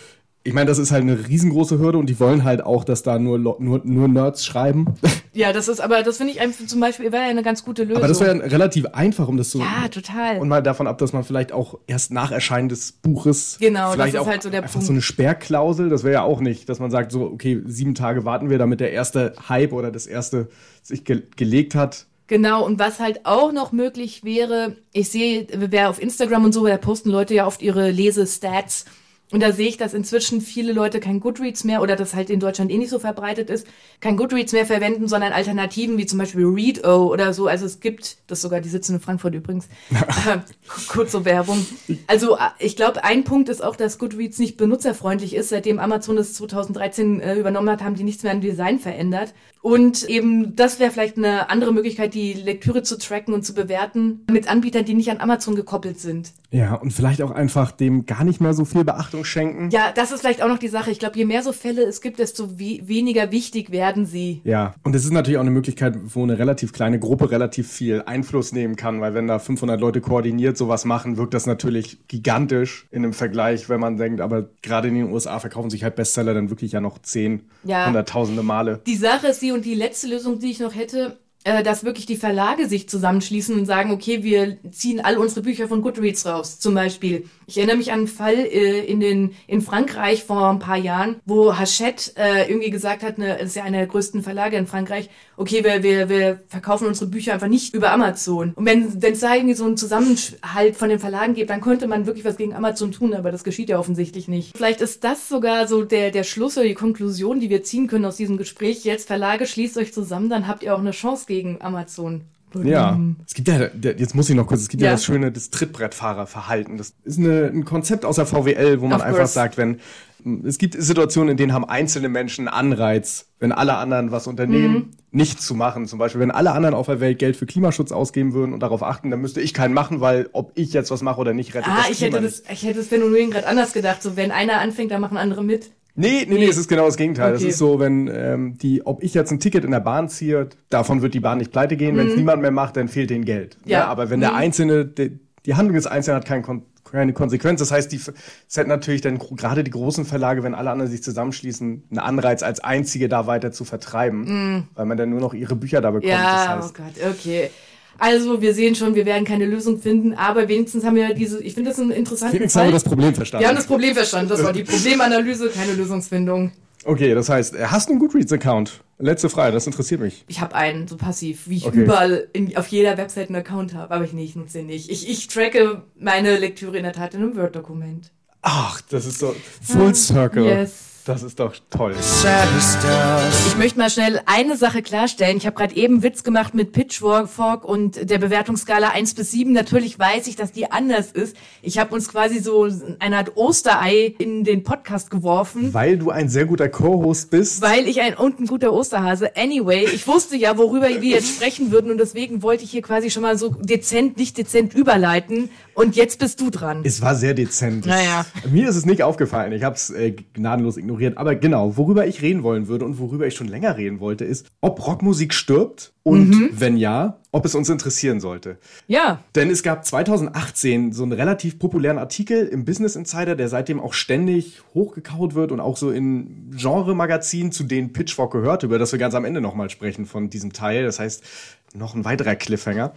ich meine, das ist halt eine riesengroße Hürde und die wollen halt auch, dass da nur, nur, nur Nerds schreiben. (laughs) Ja, das ist, aber das finde ich einfach zum Beispiel wäre ja eine ganz gute Lösung. Aber das wäre relativ einfach, um das zu. ja, total. Und mal davon ab, dass man vielleicht auch erst nach Erscheinen des Buches Genau, vielleicht das ist auch halt so der einfach Punkt. so eine Sperrklausel, das wäre ja auch nicht, dass man sagt so, okay, sieben Tage warten wir, damit der erste Hype oder das erste sich ge gelegt hat. Genau, und was halt auch noch möglich wäre, ich sehe, wer auf Instagram und so, da posten Leute ja oft ihre Lesestats. Und da sehe ich, dass inzwischen viele Leute kein Goodreads mehr oder das halt in Deutschland eh nicht so verbreitet ist, kein Goodreads mehr verwenden, sondern Alternativen wie zum Beispiel Reado oder so. Also es gibt, das sogar, die sitzen in Frankfurt übrigens, (laughs) Äh, kurze Werbung. Also äh, ich glaube, ein Punkt ist auch, dass Goodreads nicht benutzerfreundlich ist. Seitdem Amazon das 2013 äh, übernommen hat, haben die nichts mehr an Design verändert. Und eben, das wäre vielleicht eine andere Möglichkeit, die Lektüre zu tracken und zu bewerten mit Anbietern, die nicht an Amazon gekoppelt sind. Ja, und vielleicht auch einfach dem gar nicht mehr so viel Beachtung schenken. Ja, das ist vielleicht auch noch die Sache. Ich glaube, je mehr so Fälle es gibt, desto we weniger wichtig werden sie. Ja, und es ist natürlich auch eine Möglichkeit, wo eine relativ kleine Gruppe relativ viel Einfluss nehmen kann, weil wenn da 500 Leute koordiniert sowas machen, wirkt das natürlich gigantisch in einem Vergleich, wenn man denkt, aber gerade in den USA verkaufen sich halt Bestseller dann wirklich ja noch 10, Ja. hunderttausende Male. Die Sache ist die und die letzte Lösung, die ich noch hätte, dass wirklich die Verlage sich zusammenschließen und sagen, okay, wir ziehen all unsere Bücher von Goodreads raus, zum Beispiel. Ich erinnere mich an einen Fall äh, in, den, in Frankreich vor ein paar Jahren, wo Hachette äh, irgendwie gesagt hat, ne, das ist ja einer der größten Verlage in Frankreich, okay, wir, wir, wir verkaufen unsere Bücher einfach nicht über Amazon. Und wenn wenn es da irgendwie so einen Zusammenhalt von den Verlagen gibt, dann könnte man wirklich was gegen Amazon tun, aber das geschieht ja offensichtlich nicht. Vielleicht ist das sogar so der, der Schluss oder die Konklusion, die wir ziehen können aus diesem Gespräch. Jetzt Verlage, schließt euch zusammen, dann habt ihr auch eine Chance gegen Amazon. Ja, es gibt ja, jetzt muss ich noch kurz, es gibt ja, Ja. das schöne, das Trittbrettfahrerverhalten. Das ist eine, ein Konzept aus der VWL, wo man Of einfach course. sagt, wenn, es gibt Situationen, in denen haben einzelne Menschen Anreiz, wenn alle anderen was unternehmen, Mhm. nichts zu machen. Zum Beispiel, wenn alle anderen auf der Welt Geld für Klimaschutz ausgeben würden und darauf achten, dann müsste ich keinen machen, weil ob ich jetzt was mache oder nicht, rettet Ah, das ich Klima hätte nicht. das, ich hätte das Phänomen gerade anders gedacht. So, wenn einer anfängt, dann machen andere mit. Nee, nee, nee, es ist genau das Gegenteil. Okay. Das ist so, wenn ähm, die, ob ich jetzt ein Ticket in der Bahn ziehe, davon wird die Bahn nicht pleite gehen. Wenn es niemand mehr macht, dann fehlt denen Geld. Mhm. Ja. aber wenn der Einzelne, die, die Handlung des Einzelnen hat kein Kon keine Konsequenz. Das heißt, die, es hätten natürlich dann gerade die großen Verlage, wenn alle anderen sich zusammenschließen, einen Anreiz als Einzige da weiter zu vertreiben, weil man dann nur noch ihre Bücher da bekommt. Mhm. Ja, das heißt, oh Gott, okay. Also, wir sehen schon, wir werden keine Lösung finden, aber wenigstens haben wir diese, ich finde das einen interessanten wenigstens Fall. haben wir das Problem verstanden. wir haben das Problem verstanden. Das war die (laughs) Problemanalyse, keine Lösungsfindung. okay, das heißt, äh, hast du einen Goodreads-Account? Letzte Frage, das interessiert mich. Ich habe einen, so passiv, wie ich Okay. überall in, auf jeder Website einen Account habe, aber ich, nee, ich nutze den nicht. Ich, ich tracke meine Lektüre in der Tat in einem Word-Dokument. Ach, das ist so Full Circle. yes. Das ist doch toll. Ich möchte mal schnell eine Sache klarstellen. Ich habe gerade eben Witz gemacht mit Pitchfork und der Bewertungsskala 1 bis 7. Natürlich weiß ich, dass die anders ist. Ich habe uns quasi so eine Art Osterei in den Podcast geworfen. Weil du ein sehr guter Co-Host bist. Weil ich ein und ein guter Osterhase. Anyway, ich wusste ja, worüber wir jetzt sprechen würden und deswegen wollte ich hier quasi schon mal so dezent, nicht dezent überleiten. Und jetzt bist du dran. Es war sehr dezent. Naja. Mir ist es nicht aufgefallen. Ich habe es äh, gnadenlos ignoriert. Aber genau, worüber ich reden wollen würde und worüber ich schon länger reden wollte, ist, ob Rockmusik stirbt und Mhm. wenn ja, ob es uns interessieren sollte. Ja, Denn es gab 2018 so einen relativ populären Artikel im Business Insider, der seitdem auch ständig hochgekaut wird und auch so in Genre-Magazinen, zu denen Pitchfork gehört, über das wir ganz am Ende nochmal sprechen von diesem Teil. Das heißt, noch ein weiterer Cliffhanger.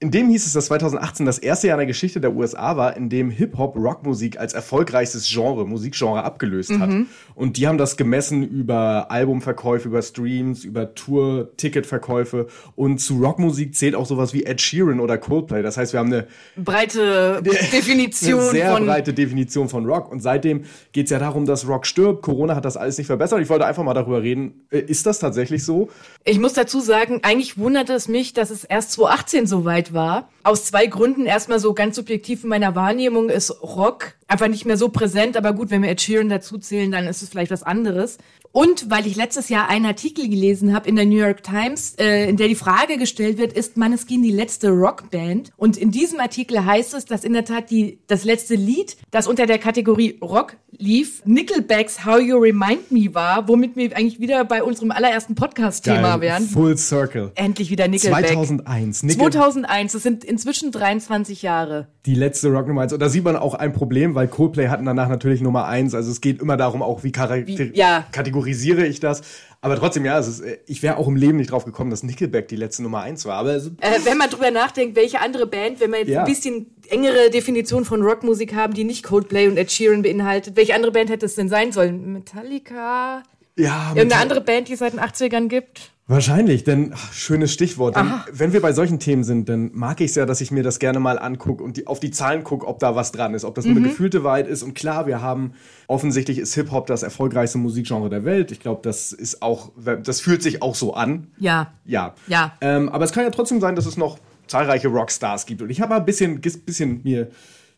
In dem hieß es, dass 2018 das erste Jahr in der Geschichte der USA war, in dem Hip-Hop Rockmusik als erfolgreichstes Genre, Musikgenre abgelöst hat. Und die haben das gemessen über Albumverkäufe, über Streams, über Tour-Ticketverkäufe. Und zu Rockmusik zählt auch sowas wie Ed Sheeran oder Coldplay. Das heißt, wir haben eine breite (laughs) Definition eine sehr von breite Definition von Rock. Und seitdem geht es ja darum, dass Rock stirbt. Corona hat das alles nicht verbessert. Ich wollte einfach mal darüber reden. Äh, Ist das tatsächlich so? Ich muss dazu sagen, eigentlich wunderte es mich, dass es erst 2018 so weit war. Aus zwei Gründen. Erstmal so ganz subjektiv in meiner Wahrnehmung ist Rock einfach nicht mehr so präsent. Aber gut, wenn wir Ed Sheeran dazu zählen, dann ist es vielleicht was anderes. Und weil ich letztes Jahr einen Artikel gelesen habe in der New York Times, äh, in der die Frage gestellt wird, ist Maneskin die letzte Rockband? Und in diesem Artikel heißt es, dass in der Tat die, das letzte Lied, das unter der Kategorie Rock lief, Nickelbacks How You Remind Me war, womit wir eigentlich wieder bei unserem allerersten Podcast-Thema wären. Full Circle. Endlich wieder Nickelback. 2001. Nickel 2001, das sind inzwischen 23 Jahre. die letzte Rock Nummer 1. Und da sieht man auch ein Problem, weil Coldplay hatten danach natürlich Nummer 1. Also es geht immer darum, auch wie, charakter- Wie- ja. Kategorisiere ich das. Aber trotzdem, ja, es ist, äh, ich wäre auch im Leben nicht drauf gekommen, dass Nickelback die letzte Nummer 1 war. Aber es, Äh, wenn man drüber nachdenkt, welche andere Band, wenn wir jetzt Ja. ein bisschen engere Definition von Rockmusik haben, die nicht Coldplay und Ed Sheeran beinhaltet, welche andere Band hätte es denn sein sollen? Metallica? ja, mit- Irgendeine andere Band, die es seit den 80ern gibt? Wahrscheinlich, denn ach, schönes Stichwort. Denn, wenn wir bei solchen Themen sind, dann mag ich es ja, dass ich mir das gerne mal angucke und die, auf die Zahlen gucke, ob da was dran ist, ob das nur Mhm. eine gefühlte Wahrheit ist. Und klar, wir haben offensichtlich ist Hip Hop das erfolgreichste Musikgenre der Welt. Ich glaube, das ist auch, das fühlt sich auch so an. Ja. Ja. Ja. Ähm, aber es kann ja trotzdem sein, dass es noch zahlreiche Rockstars gibt. Und ich habe mal ein bisschen, bisschen mir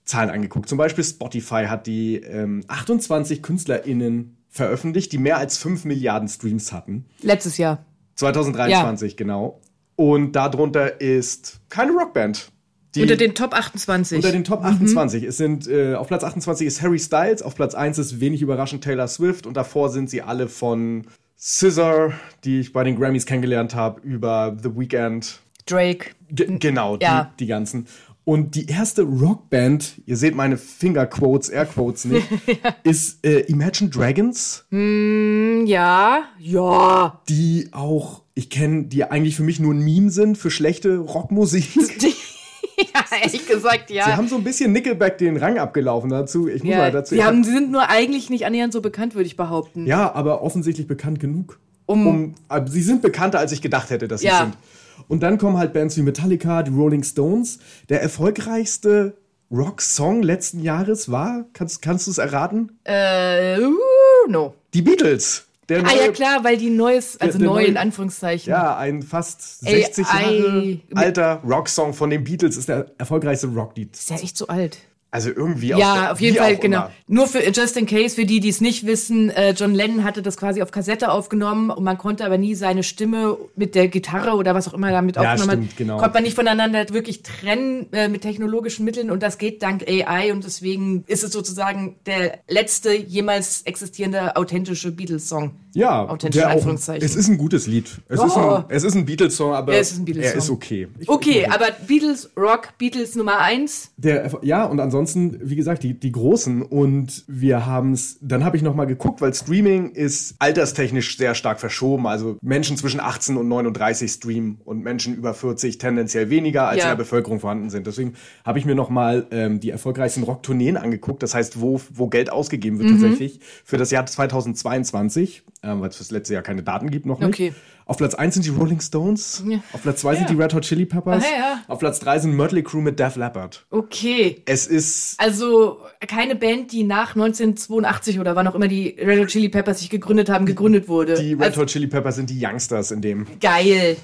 Zahlen angeguckt. Zum Beispiel Spotify hat die ähm, 28 KünstlerInnen veröffentlicht, die mehr als 5 Milliarden Streams hatten. Letztes Jahr. 2023, genau. Und darunter ist keine Rockband. Die Unter den Top 28. unter den Top 28. Es sind, äh, auf Platz 28 ist Harry Styles, auf Platz 1 ist wenig überraschend Taylor Swift und davor sind sie alle von Scissor, die ich bei den Grammys kennengelernt habe, über The Weeknd. Drake. Ge genau, Ja. die, die ganzen. Und die erste Rockband, ihr seht meine Fingerquotes, Airquotes nicht, (laughs) ist äh, Imagine Dragons, Hm, ja, ja. die auch, ich kenne, die eigentlich für mich nur ein Meme sind für schlechte Rockmusik. (laughs) ja, ehrlich gesagt, ja. Sie haben so ein bisschen Nickelback den Rang abgelaufen dazu. Ich muss ja, mal dazu. sie, haben, sie sind nur eigentlich nicht annähernd so bekannt, würde ich behaupten. ja, aber offensichtlich bekannt genug. Um- äh, sie sind bekannter, als ich gedacht hätte, dass sie Ja. sind. Und dann kommen halt Bands wie Metallica, die Rolling Stones. Der erfolgreichste Rock-Song letzten Jahres war, kannst, kannst du es erraten? Äh, uh, no. Die Beatles. Der Ah neue, ja, klar, weil die neues, also der neu neue- in Anführungszeichen. Ja, ein fast Ey, 60 ei. Jahre alter Rocksong von den Beatles ist der erfolgreichste Rocklied. Ist ja echt so alt. Also irgendwie aus Ja, auf jeden Fall, auch genau. immer. Nur für just in case, für die, die es nicht wissen, äh, John Lennon hatte das quasi auf Kassette aufgenommen und man konnte aber nie seine Stimme mit der Gitarre oder was auch immer damit Ja, aufgenommen stimmt, hat, genau. konnte man nicht voneinander wirklich trennen äh, mit technologischen Mitteln und das geht dank AI und deswegen ist es sozusagen der letzte jemals existierende authentische Beatles-Song. Ja, Authentische der auch, Anführungszeichen. es ist ein gutes Lied. Es, ist, Oh. ein, es ist ein Beatles-Song, aber Ja, es ist ein Beatles-Song. er ist okay. Ich- Okay, ich- aber Beatles, Rock, Beatles Nummer eins. Der, ja, und ansonsten, wie gesagt, die, die Großen. Und wir haben es, dann habe ich nochmal geguckt, weil Streaming ist alterstechnisch sehr stark verschoben. Also Menschen zwischen 18 und 39 streamen und Menschen über 40 tendenziell weniger, als Ja. in der Bevölkerung vorhanden sind. Deswegen habe ich mir nochmal ähm, die erfolgreichsten Rocktourneen angeguckt. Das heißt, wo, wo Geld ausgegeben Mhm. wird tatsächlich für das Jahr 2022, ähm, weil es fürs letzte Jahr keine Daten gibt noch nicht. Okay. Auf Platz 1 sind die Rolling Stones. Ja. Auf Platz 2 sind Ja. die Red Hot Chili Peppers. Ah, ja. Auf Platz 3 sind Mötley Crew mit Def Leppard. Okay. Es ist Also keine Band, die nach 1982 oder wann auch immer die Red Hot Chili Peppers sich gegründet haben, gegründet wurde. Die Red also, Hot Chili Peppers sind die Youngsters in dem. Geil.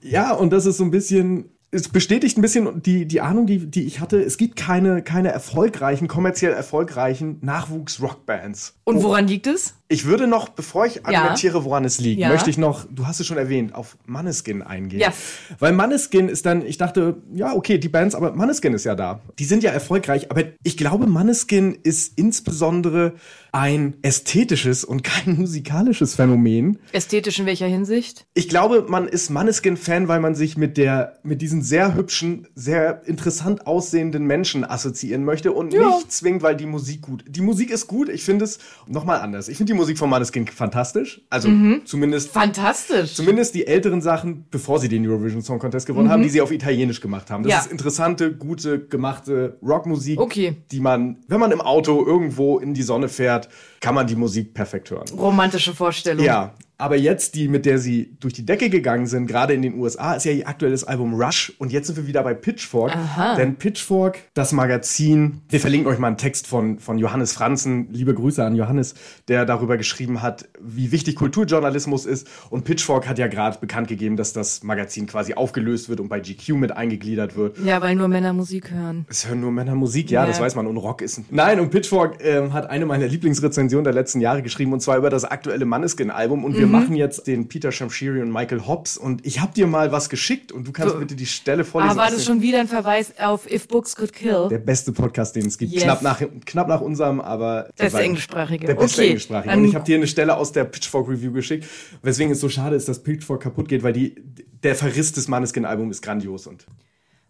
Ja, und das ist so ein bisschen. Es bestätigt ein bisschen die, die Ahnung, die, die ich hatte. Es gibt keine, keine erfolgreichen, kommerziell erfolgreichen Nachwuchs-Rockbands. Und woran liegt es? Ich würde noch, bevor ich argumentiere, woran es liegt, Ja. möchte ich noch, du hast es schon erwähnt, auf Manneskin eingehen. Ja. Weil Manneskin ist dann, ich dachte, ja, okay, die Bands, aber Manneskin ist ja da. Die sind ja erfolgreich, aber ich glaube, Manneskin ist insbesondere ein ästhetisches und kein (laughs) musikalisches Phänomen. Ästhetisch in welcher Hinsicht? Ich glaube, man ist Manneskin-Fan, weil man sich mit der, mit diesen sehr hübschen, sehr interessant aussehenden Menschen assoziieren möchte und Ja. nicht zwingend, weil die Musik gut. Die Musik ist gut. Ich finde es nochmal anders. Ich finde die Musik von Manneskin fantastisch. Also Mhm. zumindest, Fantastisch. zumindest die älteren Sachen, bevor sie den Eurovision Song Contest gewonnen haben, die sie auf Italienisch gemacht haben. Das Mhm. Ja. ist interessante, gute, gemachte Rockmusik, Okay. die man, wenn man im Auto irgendwo in die Sonne fährt, kann man die Musik perfekt hören. Romantische Vorstellung. Ja, aber jetzt die, mit der sie durch die Decke gegangen sind, gerade in den USA, ist ja ihr aktuelles Album Rush. Und jetzt sind wir wieder bei Pitchfork. Aha. Denn Pitchfork, das Magazin, wir verlinken euch mal einen Text von, von Johannes Franzen. Liebe Grüße an Johannes, der darüber geschrieben hat, wie wichtig Kulturjournalismus ist. Und Pitchfork hat ja gerade bekannt gegeben, dass das Magazin quasi aufgelöst wird und bei GQ mit eingegliedert wird. Ja, weil nur Männer Musik hören. Es hören nur Männer Musik, ja, Ja. das weiß man. Und Rock ist. Nein, und Pitchfork ähm, hat eine meiner Lieblingsrezensionen der letzten Jahre geschrieben, und zwar über das aktuelle Manneskin-Album. Und wir machen jetzt den Peter Shamshiri und Michael Hobbs. Und ich habe dir mal was geschickt und du kannst So. bitte die Stelle vorlesen. Aber war aus das schon wieder ein Verweis auf If Books Could Kill? der beste Podcast, den es gibt. Yes. Knapp, nach, knapp nach unserem, aber. Der beste war- englischsprachige. Der beste Okay, englischsprachige. Und ich habe dir eine Stelle aus der Pitchfork Review geschickt, weswegen es so schade ist, dass Pitchfork kaputt geht, weil die, der Verriss des Manneskin-Albums ist grandios. Und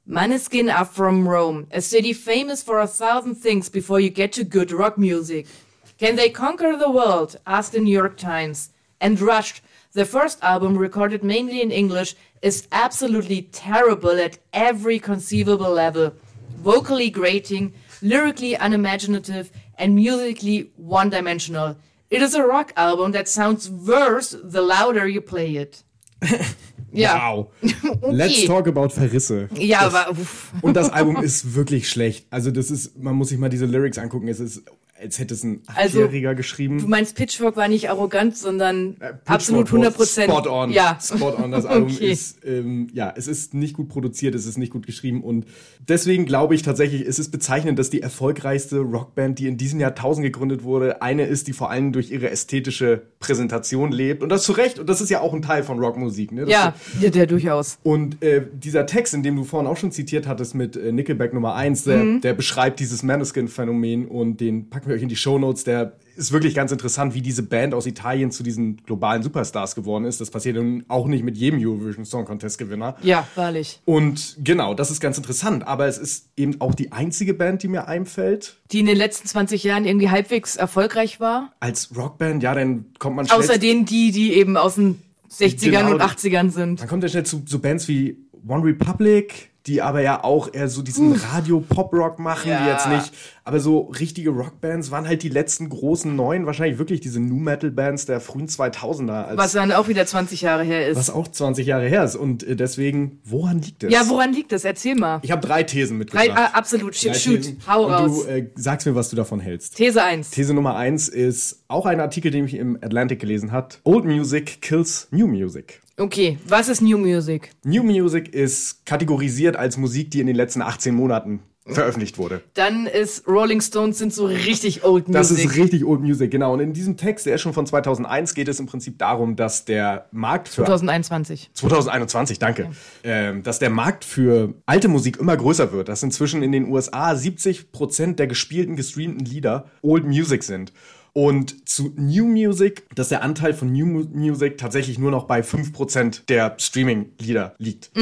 Maneskin are from Rome, a city famous for a thousand things before you get to good rock music. Can they conquer the world? asked the New York Times. And Rush, the first album recorded mainly in English, is absolutely terrible at every conceivable level. Vocally grating, lyrically unimaginative, and musically one dimensional. It is a rock album that sounds worse the louder you play it. (laughs) ja. Wow. (laughs) Let's talk about Verrisse. Ja, aber uff. Und das Album ist wirklich schlecht. Also das ist, man muss sich mal diese Lyrics angucken. Es ist, als hätte es ein Also, Achtjähriger Du geschrieben. meinst, Pitchfork war nicht arrogant, sondern Pitchfork absolut 100 Prozent. Spot on. Ja. Spot on. Das Album (laughs) Okay. ist, ähm, ja, es ist nicht gut produziert, es ist nicht gut geschrieben und deswegen glaube ich tatsächlich, es ist bezeichnend, dass die erfolgreichste Rockband, die in diesem Jahrtausend gegründet wurde, eine ist, die vor allem durch ihre ästhetische Präsentation lebt und das zu Recht und das ist ja auch ein Teil von Rockmusik, ne? Das Ja, ja, der durchaus. Und äh, dieser Text, in dem du vorhin auch schon zitiert hattest mit äh, Nickelback Nummer 1, der, Mhm. der beschreibt dieses Maneskin-Phänomen und den packe packen wir euch in die Shownotes. Der ist wirklich ganz interessant, wie diese Band aus Italien zu diesen globalen Superstars geworden ist. Das passiert nun auch nicht mit jedem Eurovision Song Contest Gewinner. Ja, wahrlich. Und genau, das ist ganz interessant. Aber es ist eben auch die einzige Band, die mir einfällt. Die in den letzten 20 Jahren irgendwie halbwegs erfolgreich war. Als Rockband, ja, dann kommt man Außer denen, die, die eben aus den 60ern Genau, und 80ern sind. Man kommt ja schnell zu so Bands wie One Republic, die aber ja auch eher so diesen Radio-Pop-Rock machen, Ja. die jetzt nicht. Aber so richtige Rockbands waren halt die letzten großen neuen, wahrscheinlich wirklich diese Nu-Metal-Bands der frühen 2000er. Als, Was dann auch wieder 20 Jahre her ist. was auch 20 Jahre her ist. Und äh, deswegen, woran liegt das? Ja, woran liegt das? Erzähl mal. ich habe drei Thesen Drei, mitgebracht. ah, absolut, Drei shoot, shoot. Thesen. hau Und raus. du äh, sagst mir, was du davon hältst. These 1. These Nummer eins ist auch ein Artikel, den ich im Atlantic gelesen hat. Old Music kills New Music. Okay, was ist New Music? New Music ist kategorisiert als Musik, die in den letzten 18 Monaten veröffentlicht wurde. Dann ist Rolling Stones sind so richtig old Music. Das ist richtig Old Music, genau. Und in diesem Text, der ist schon von 2001, geht es im Prinzip darum, dass der Markt für 2021. 2021, danke. Ähm, dass der Markt für alte Musik immer größer wird. Dass inzwischen in den USA 70 Prozent der gespielten, gestreamten Lieder Old Music sind. Und zu New Music, dass der Anteil von New Mu- Music tatsächlich nur noch bei 5% der Streaming-Lieder liegt.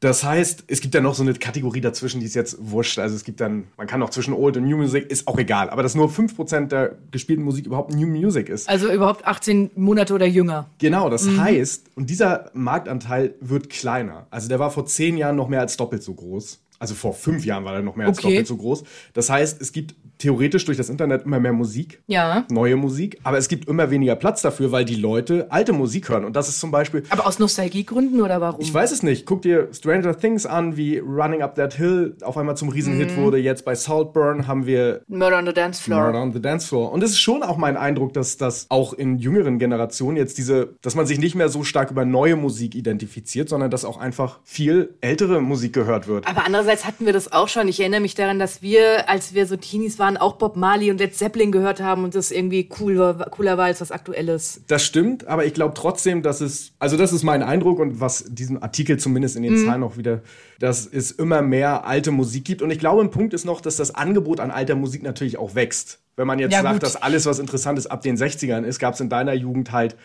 Das heißt, es gibt ja noch so eine Kategorie dazwischen, die ist jetzt wurscht. Also es gibt dann, man kann auch zwischen Old und New Music, ist auch egal. Aber dass nur 5% der gespielten Musik überhaupt New Music ist. Also überhaupt 18 Monate oder jünger. Genau, das heißt, und dieser Marktanteil wird kleiner. Also der war vor zehn Jahren noch mehr als doppelt so groß. Also vor fünf Jahren war er noch mehr als Okay. doppelt so groß. Das heißt, es gibt theoretisch durch das Internet immer mehr Musik, Ja. neue Musik, aber es gibt immer weniger Platz dafür, weil die Leute alte Musik hören. Und das ist zum Beispiel, Aber aus Nostalgiegründen oder warum? ich weiß es nicht, guck dir Stranger Things an, wie Running Up That Hill auf einmal zum Riesenhit wurde. Jetzt bei Saltburn haben wir Murder on the Dance Floor. Murder on the Dance Floor. Und es ist schon auch mein Eindruck, dass das auch in jüngeren Generationen jetzt diese, dass man sich nicht mehr so stark über neue Musik identifiziert, sondern dass auch einfach viel ältere Musik gehört wird. Aber andererseits hatten wir das auch schon. Ich erinnere mich daran, dass wir, als wir so Teenies waren, auch Bob Marley und Led Zeppelin gehört haben und das irgendwie cool war, cooler war als was Aktuelles. Das stimmt, aber ich glaube trotzdem, dass es, also das ist mein Eindruck und was diesem Artikel zumindest in den Zahlen auch wieder, dass es immer mehr alte Musik gibt. Und ich glaube, ein Punkt ist noch, dass das Angebot an alter Musik natürlich auch wächst. Wenn man jetzt Ja, sagt, gut. dass alles, was interessant ist, ab den 60ern ist, gab es in deiner Jugend halt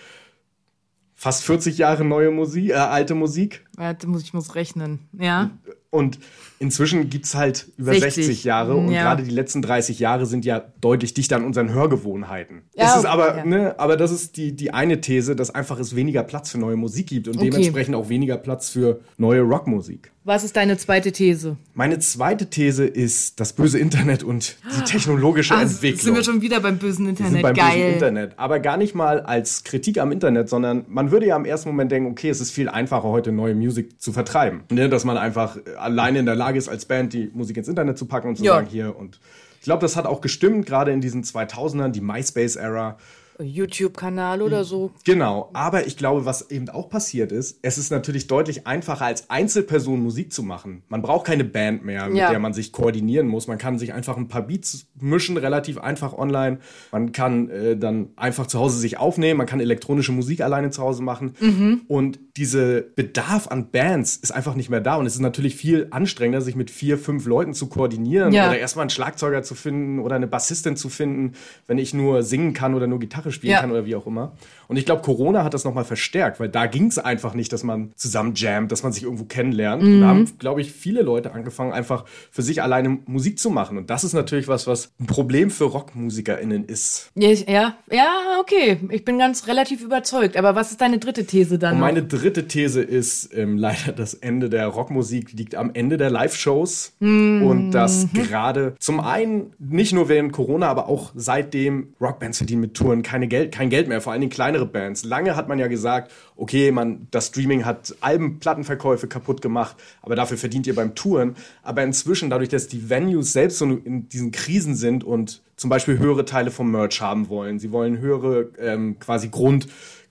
fast 40 Jahre neue Musik, äh, alte Musik. Warte, muss, ich muss rechnen. Ja. Und inzwischen gibt's halt über 60. 60, Jahre und Ja. gerade die letzten 30 Jahre sind ja deutlich dichter an unseren Hörgewohnheiten. Ja, es ist okay, aber, ja. ne, aber das ist die, die eine These, dass einfach es weniger Platz für neue Musik gibt und Okay. dementsprechend auch weniger Platz für neue Rockmusik. Was ist deine zweite These? Meine zweite These ist das böse Internet und die technologische Entwicklung. Ah, sind wir schon wieder beim bösen Wir Internet. sind beim Geil. bösen Internet. Aber gar nicht mal als Kritik am Internet, sondern man würde ja im ersten Moment denken, okay, es ist viel einfacher, heute neue Musik zu vertreiben. Ne? Dass man einfach alleine in der Lage ist, als Band die Musik ins Internet zu packen und zu Ja. sagen, hier und. Ich glaube, das hat auch gestimmt, gerade in diesen 2000ern, die MySpace-Ära. YouTube-Kanal oder so. Genau, aber ich glaube, was eben auch passiert ist, es ist natürlich deutlich einfacher, als Einzelperson Musik zu machen. Man braucht keine Band mehr, mit Ja. der man sich koordinieren muss. Man kann sich einfach ein paar Beats mischen, relativ einfach online. Man kann äh, dann einfach zu Hause sich aufnehmen, man kann elektronische Musik alleine zu Hause machen. Mhm. Und diese Bedarf an Bands ist einfach nicht mehr da. Und es ist natürlich viel anstrengender, sich mit vier, fünf Leuten zu koordinieren Ja. oder erstmal einen Schlagzeuger zu finden oder eine Bassistin zu finden, wenn ich nur singen kann oder nur Gitarre spielen Ja. kann oder wie auch immer. Und ich glaube, Corona hat das nochmal verstärkt, weil da ging es einfach nicht, dass man zusammen jammt, dass man sich irgendwo kennenlernt. Und da haben, glaube ich, viele Leute angefangen, einfach für sich alleine Musik zu machen. Und das ist natürlich was, was ein Problem für RockmusikerInnen ist. Ja, ja, ja, okay. Ich bin ganz relativ überzeugt. Aber was ist deine dritte These dann? Und meine dritte These ist ähm, leider, das Ende der Rockmusik liegt am Ende der Live-Shows. Mhm. Und das gerade zum einen nicht nur während Corona, aber auch seitdem Rockbands verdienen mit Touren keine Geld, kein Geld mehr, vor allen Dingen kleinere Bands. Lange hat man ja gesagt, okay, man, das Streaming hat Alben, Plattenverkäufe kaputt gemacht, aber dafür verdient ihr beim Touren. Aber inzwischen, dadurch, dass die Venues selbst so in diesen Krisen sind und zum Beispiel höhere Teile vom Merch haben wollen, sie wollen höhere ähm, quasi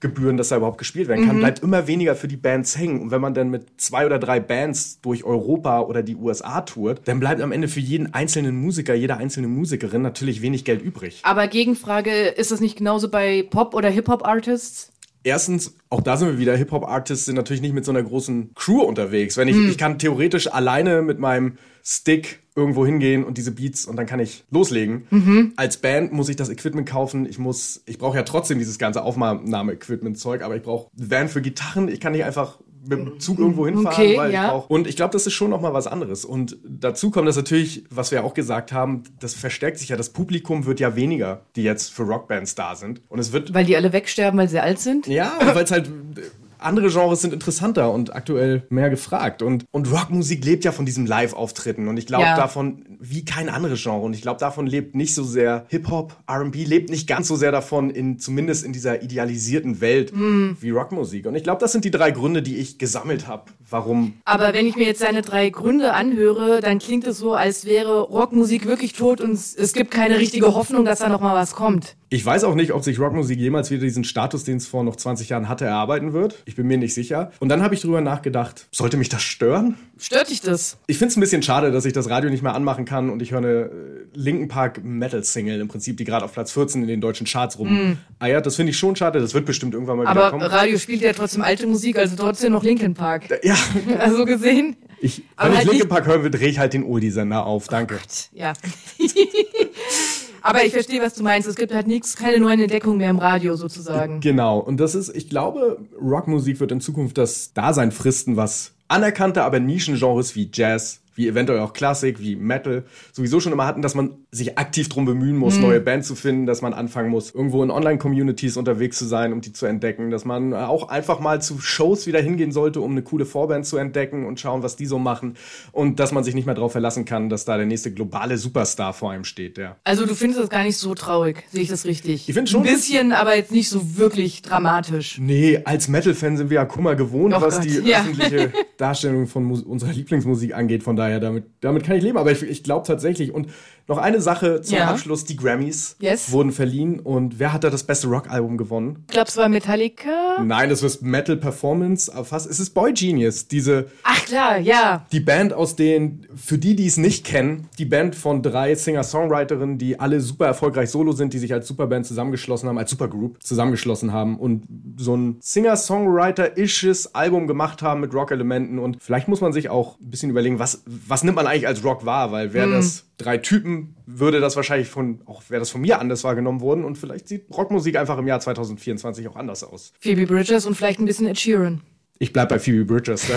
Grundgebühren, dass da überhaupt gespielt werden kann, bleibt immer weniger für die Bands hängen. Und wenn man dann mit zwei oder drei Bands durch Europa oder die USA tourt, dann bleibt am Ende für jeden einzelnen Musiker, jede einzelne Musikerin natürlich wenig Geld übrig. Aber Gegenfrage, ist das nicht genauso bei Pop- oder Hip-Hop-Artists? Erstens, auch da sind wir wieder, Hip-Hop-Artists sind natürlich nicht mit so einer großen Crew unterwegs. Wenn ich, ich kann theoretisch alleine mit meinem Stick irgendwo hingehen und diese Beats und dann kann ich loslegen. Mhm. Als Band muss ich das Equipment kaufen. Ich muss, ich brauche ja trotzdem dieses ganze Aufnahme-Equipment-Zeug, aber ich brauche Van für Gitarren. Ich kann nicht einfach mit dem Zug irgendwo hinfahren. Okay, weil ja. ich und ich glaube, das ist schon noch mal was anderes. Und dazu kommt das natürlich, was wir ja auch gesagt haben, das verstärkt sich ja. Das Publikum wird ja weniger, die jetzt für Rockbands da sind. Und es wird Weil die alle wegsterben, weil sie alt sind? ja, weil es halt (laughs) andere Genres sind interessanter und aktuell mehr gefragt. Und, und Rockmusik lebt ja von diesen Live-Auftritten. Und ich glaube Ja. davon, wie kein anderes Genre. Und ich glaube, davon lebt nicht so sehr Hip-Hop, RB, lebt nicht ganz so sehr davon, in, zumindest in dieser idealisierten Welt Hm. wie Rockmusik. Und ich glaube, das sind die drei Gründe, die ich gesammelt habe, warum. Aber wenn ich mir jetzt seine drei Gründe anhöre, dann klingt es so, als wäre Rockmusik wirklich tot und es gibt keine richtige Hoffnung, dass da noch mal was kommt. Ich weiß auch nicht, ob sich Rockmusik jemals wieder diesen Status, den es vor noch 20 Jahren hatte, erarbeiten wird. Ich bin mir nicht sicher. Und dann habe ich drüber nachgedacht, sollte mich das stören? Stört dich das? Ich finde es ein bisschen schade, dass ich das Radio nicht mehr anmachen kann und ich höre eine äh, Linken Park Metal Single im Prinzip, die gerade auf Platz 14 in den deutschen Charts rum. Ah ja, das finde ich schon schade. Das wird bestimmt irgendwann mal wieder Aber kommen. Radio spielt ja trotzdem alte Musik, also trotzdem noch Linkin Park. ja, (laughs) Also gesehen. ich, Aber wenn ich halt Linkin Park hören will, drehe ich halt den Oldie-Sender auf. Danke. Ja. (laughs) Aber ich verstehe, was du meinst. Es gibt halt nichts, keine neuen Entdeckungen mehr im Radio sozusagen. Genau. Und das ist, ich glaube, Rockmusik wird in Zukunft das Dasein fristen, was anerkannte, aber Nischengenres wie Jazz, wie eventuell auch Klassik, wie Metal sowieso schon immer hatten, dass man sich aktiv drum bemühen muss, neue Bands zu finden, dass man anfangen muss, irgendwo in Online-Communities unterwegs zu sein, um die zu entdecken, dass man auch einfach mal zu Shows wieder hingehen sollte, um eine coole Vorband zu entdecken und schauen, was die so machen und dass man sich nicht mehr darauf verlassen kann, dass da der nächste globale Superstar vor einem steht, ja. Also du findest das gar nicht so traurig, sehe ich das richtig? Ich find's schon- Ein bisschen, aber jetzt nicht so wirklich dramatisch. Nee, als Metal-Fan sind wir ja Kummer gewohnt, Oh was Gott, die ja. öffentliche (laughs) Darstellung von Mus unserer Lieblingsmusik angeht. Von daher, damit, damit kann ich leben. Aber ich, ich glaube tatsächlich. Und noch eine Sache zum Ja. Abschluss. Die Grammys Yes. wurden verliehen. Und wer hat da das beste Rockalbum gewonnen? Ich glaube, es war Metallica. Nein, das ist Metal Performance. aber Fast, es ist Boy Genius. Diese, Ach klar, ja. die Band aus den, für die, die es nicht kennen, die Band von drei Singer-Songwriterinnen, die alle super erfolgreich solo sind, die sich als Superband zusammengeschlossen haben, als Supergroup zusammengeschlossen haben und so ein Singer-Songwriter-isches Album gemacht haben mit Rock-Elementen. Und vielleicht muss man sich auch ein bisschen überlegen, was, was nimmt man eigentlich als Rock wahr? Weil wäre das drei Typen, würde das wahrscheinlich von, auch wäre das von mir anders wahrgenommen worden. Und vielleicht sieht Rockmusik einfach im Jahr 2024 auch anders aus. Phoebe Bridgers und vielleicht ein bisschen Ed Sheeran. Ich bleib bei Phoebe Bridgers. (laughs)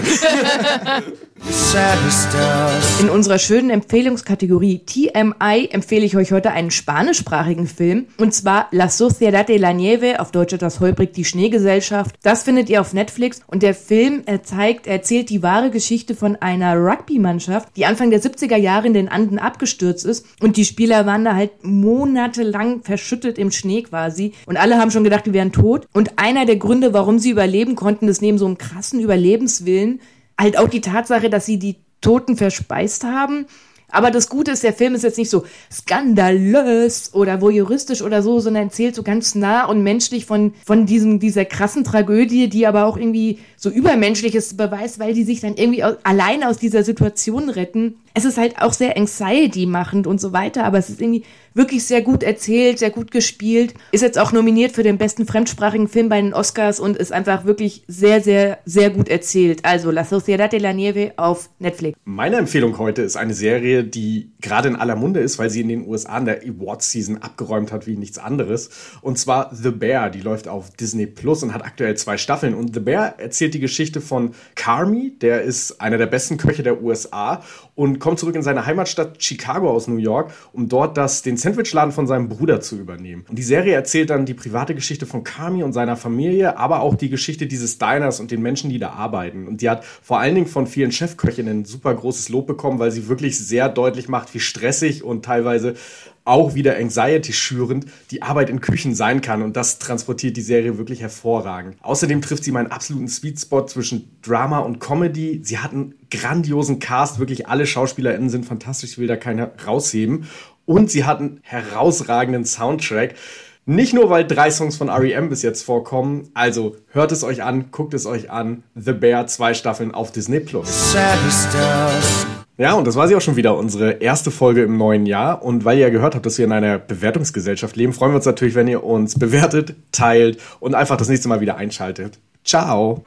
In unserer schönen Empfehlungskategorie TMI empfehle ich euch heute einen spanischsprachigen Film. Und zwar La Sociedad de la Nieve, auf Deutsch etwas holprig die Schneegesellschaft. Das findet ihr auf Netflix. Und der Film er zeigt, er erzählt die wahre Geschichte von einer Rugby-Mannschaft, die Anfang der 70er Jahre in den Anden abgestürzt ist. Und die Spieler waren da halt monatelang verschüttet im Schnee quasi. Und alle haben schon gedacht, die wären tot. Und einer der Gründe, warum sie überleben konnten, ist neben so einem krassen Überlebenswillen halt auch die Tatsache, dass sie die Toten verspeist haben. Aber das Gute ist, der Film ist jetzt nicht so skandalös oder voyeuristisch oder so, sondern erzählt so ganz nah und menschlich von, von diesem, dieser krassen Tragödie, die aber auch irgendwie so übermenschliches beweist, weil die sich dann irgendwie aus, alleine aus dieser Situation retten. Es ist halt auch sehr anxiety-machend und so weiter, aber es ist irgendwie wirklich sehr gut erzählt, sehr gut gespielt. Ist jetzt auch nominiert für den besten fremdsprachigen Film bei den Oscars und ist einfach wirklich sehr, sehr, sehr gut erzählt. Also La Sociedad de la Nieve auf Netflix. Meine Empfehlung heute ist eine Serie, die gerade in aller Munde ist, weil sie in den USA in der Awards-Season abgeräumt hat wie nichts anderes. Und zwar The Bear, die läuft auf Disney Plus und hat aktuell zwei Staffeln. Und The Bear erzählt die Geschichte von Carmi, der ist einer der besten Köche der USA und kommt zurück in seine Heimatstadt Chicago aus New York, um dort das, den Sandwichladen von seinem Bruder zu übernehmen. Und die Serie erzählt dann die private Geschichte von Carmi und seiner Familie, aber auch die Geschichte dieses Diners und den Menschen, die da arbeiten. Und die hat vor allen Dingen von vielen Chefköchinnen super großes Lob bekommen, weil sie wirklich sehr deutlich macht, wie stressig und teilweise auch wieder Anxiety schürend die Arbeit in Küchen sein kann. Und das transportiert die Serie wirklich hervorragend. Außerdem trifft sie meinen absoluten Sweetspot zwischen Drama und Comedy. Sie hat einen grandiosen Cast, wirklich alle SchauspielerInnen sind fantastisch, ich will da keiner rausheben. Und sie hat einen herausragenden Soundtrack. Nicht nur, weil drei Songs von R.E.M. bis jetzt vorkommen. Also hört es euch an, guckt es euch an. The Bear, zwei Staffeln auf Disney Plus. Ja, und das war sie auch schon wieder, unsere erste Folge im neuen Jahr. Und weil ihr ja gehört habt, dass wir in einer Bewertungsgesellschaft leben, freuen wir uns natürlich, wenn ihr uns bewertet, teilt und einfach das nächste Mal wieder einschaltet. Ciao!